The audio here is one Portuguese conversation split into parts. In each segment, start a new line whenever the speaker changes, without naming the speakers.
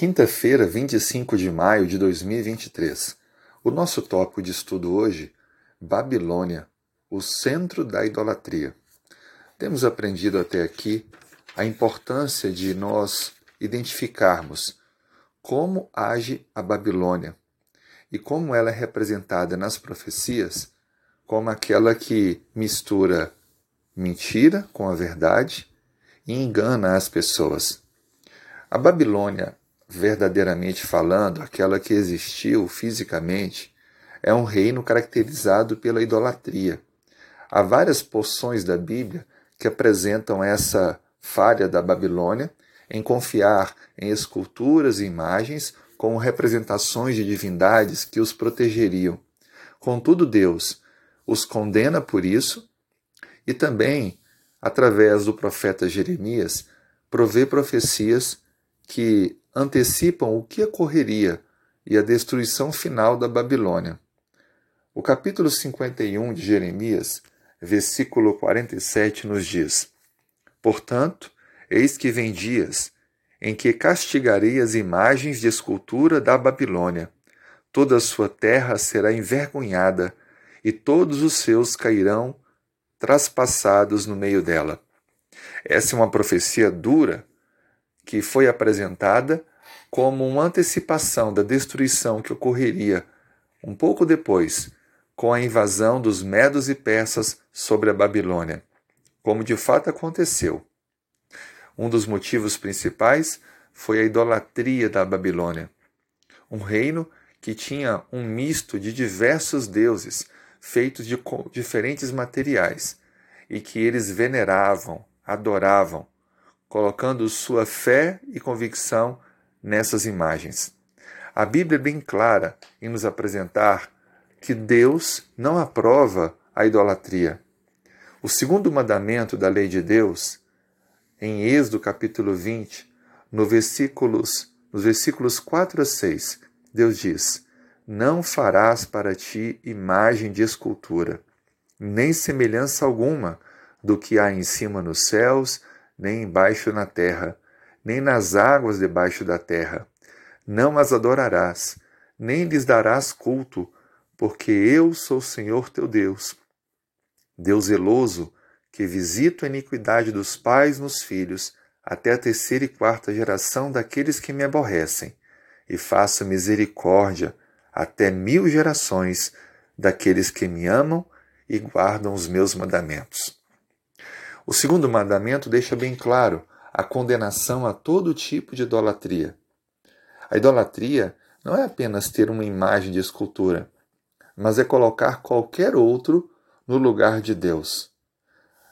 Quinta-feira, 25 de maio de 2023. O nosso tópico de estudo hoje, Babilônia, o centro da idolatria. Temos aprendido até aqui a importância de nós identificarmos como age a Babilônia e como ela é representada nas profecias como aquela que mistura mentira com a verdade e engana as pessoas. A Babilônia verdadeiramente falando, aquela que existiu fisicamente, é um reino caracterizado pela idolatria. Há várias porções da Bíblia que apresentam essa falha da Babilônia em confiar em esculturas e imagens como representações de divindades que os protegeriam. Contudo, Deus os condena por isso e também, através do profeta Jeremias, provê profecias que antecipam o que ocorreria e a destruição final da Babilônia. O capítulo 51 de Jeremias, versículo 47, nos diz: Portanto, eis que vem dias em que castigarei as imagens de escultura da Babilônia. Toda a sua terra será envergonhada, e todos os seus cairão traspassados no meio dela. Essa é uma profecia dura que foi apresentada como uma antecipação da destruição que ocorreria um pouco depois, com a invasão dos medos e persas sobre a Babilônia, como de fato aconteceu. Um dos motivos principais foi a idolatria da Babilônia, um reino que tinha um misto de diversos deuses feitos de diferentes materiais e que eles veneravam, adoravam, colocando sua fé e convicção nessas imagens. A Bíblia é bem clara em nos apresentar que Deus não aprova a idolatria. O segundo mandamento da lei de Deus, em Êxodo capítulo 20, no versículos, nos versículos 4 a 6, Deus diz: Não farás para ti imagem de escultura, nem semelhança alguma do que há em cima nos céus, nem embaixo na terra, nem nas águas debaixo da terra. Não as adorarás, nem lhes darás culto, porque eu sou o Senhor teu Deus. Deus zeloso, que visito a iniquidade dos pais nos filhos, até a terceira e quarta geração daqueles que me aborrecem, e faço misericórdia até mil gerações daqueles que me amam e guardam os meus mandamentos. O segundo mandamento deixa bem claro a condenação a todo tipo de idolatria. A idolatria não é apenas ter uma imagem de escultura, mas é colocar qualquer outro no lugar de Deus.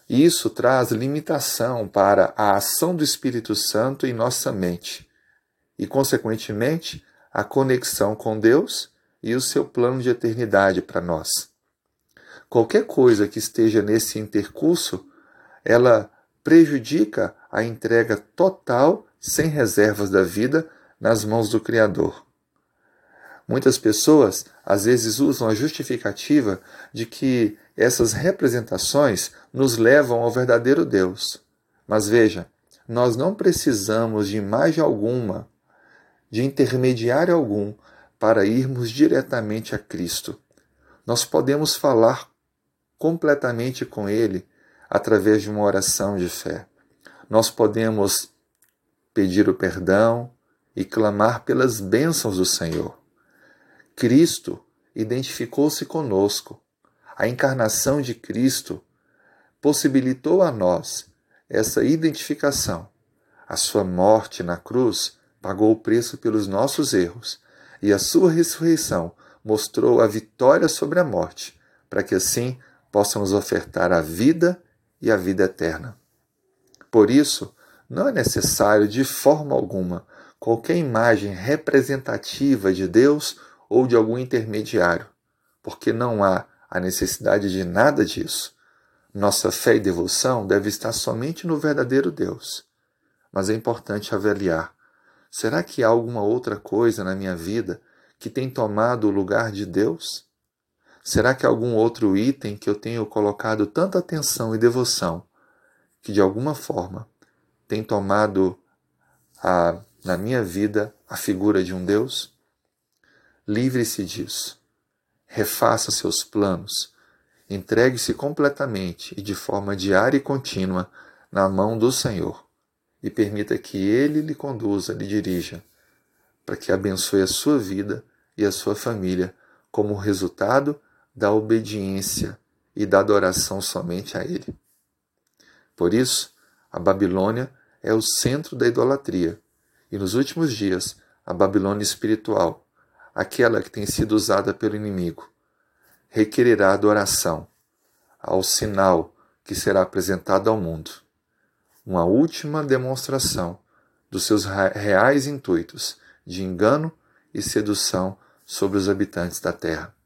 Isso traz limitação para a ação do Espírito Santo em nossa mente e, consequentemente, a conexão com Deus e o seu plano de eternidade para nós. Qualquer coisa que esteja nesse intercurso ela prejudica a entrega total, sem reservas da vida, nas mãos do Criador. Muitas pessoas às vezes usam a justificativa de que essas representações nos levam ao verdadeiro Deus. Mas veja, nós não precisamos de imagem alguma, de intermediário algum, para irmos diretamente a Cristo. Nós podemos falar completamente com Ele através de uma oração de fé. Nós podemos pedir o perdão e clamar pelas bênçãos do Senhor. Cristo identificou-se conosco. A encarnação de Cristo possibilitou a nós essa identificação. A sua morte na cruz pagou o preço pelos nossos erros e a sua ressurreição mostrou a vitória sobre a morte, para que assim possamos ofertar a vida e a vida eterna. Por isso, não é necessário de forma alguma qualquer imagem representativa de Deus ou de algum intermediário, porque não há a necessidade de nada disso. Nossa fé e devoção deve estar somente no verdadeiro Deus. Mas é importante avaliar: será que há alguma outra coisa na minha vida que tem tomado o lugar de Deus? Será que algum outro item que eu tenho colocado tanta atenção e devoção que de alguma forma tem tomado a na minha vida a figura de um Deus? Livre-se disso. Refaça seus planos. Entregue-se completamente e de forma diária e contínua na mão do Senhor e permita que Ele lhe conduza, lhe dirija, para que abençoe a sua vida e a sua família como resultado da obediência e da adoração somente a Ele. Por isso, a Babilônia é o centro da idolatria, e nos últimos dias, a Babilônia espiritual, aquela que tem sido usada pelo inimigo, requererá adoração ao sinal que será apresentado ao mundo. Uma última demonstração dos seus reais intuitos de engano e sedução sobre os habitantes da terra.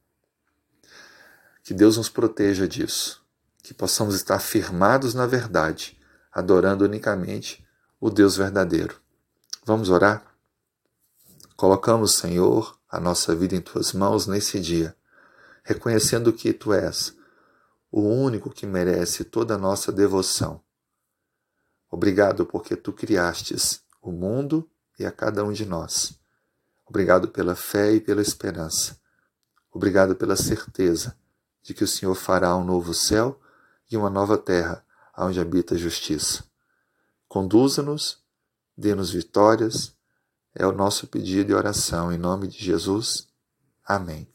Que Deus nos proteja disso, que possamos estar firmados na verdade, adorando unicamente o Deus verdadeiro. Vamos orar? Colocamos, Senhor, a nossa vida em tuas mãos nesse dia, reconhecendo que tu és o único que merece toda a nossa devoção. Obrigado porque tu criastes o mundo e a cada um de nós. Obrigado pela fé e pela esperança. Obrigado pela certeza de que o Senhor fará um novo céu e uma nova terra onde habita a justiça. Conduza-nos, dê-nos vitórias, é o nosso pedido e oração em nome de Jesus. Amém.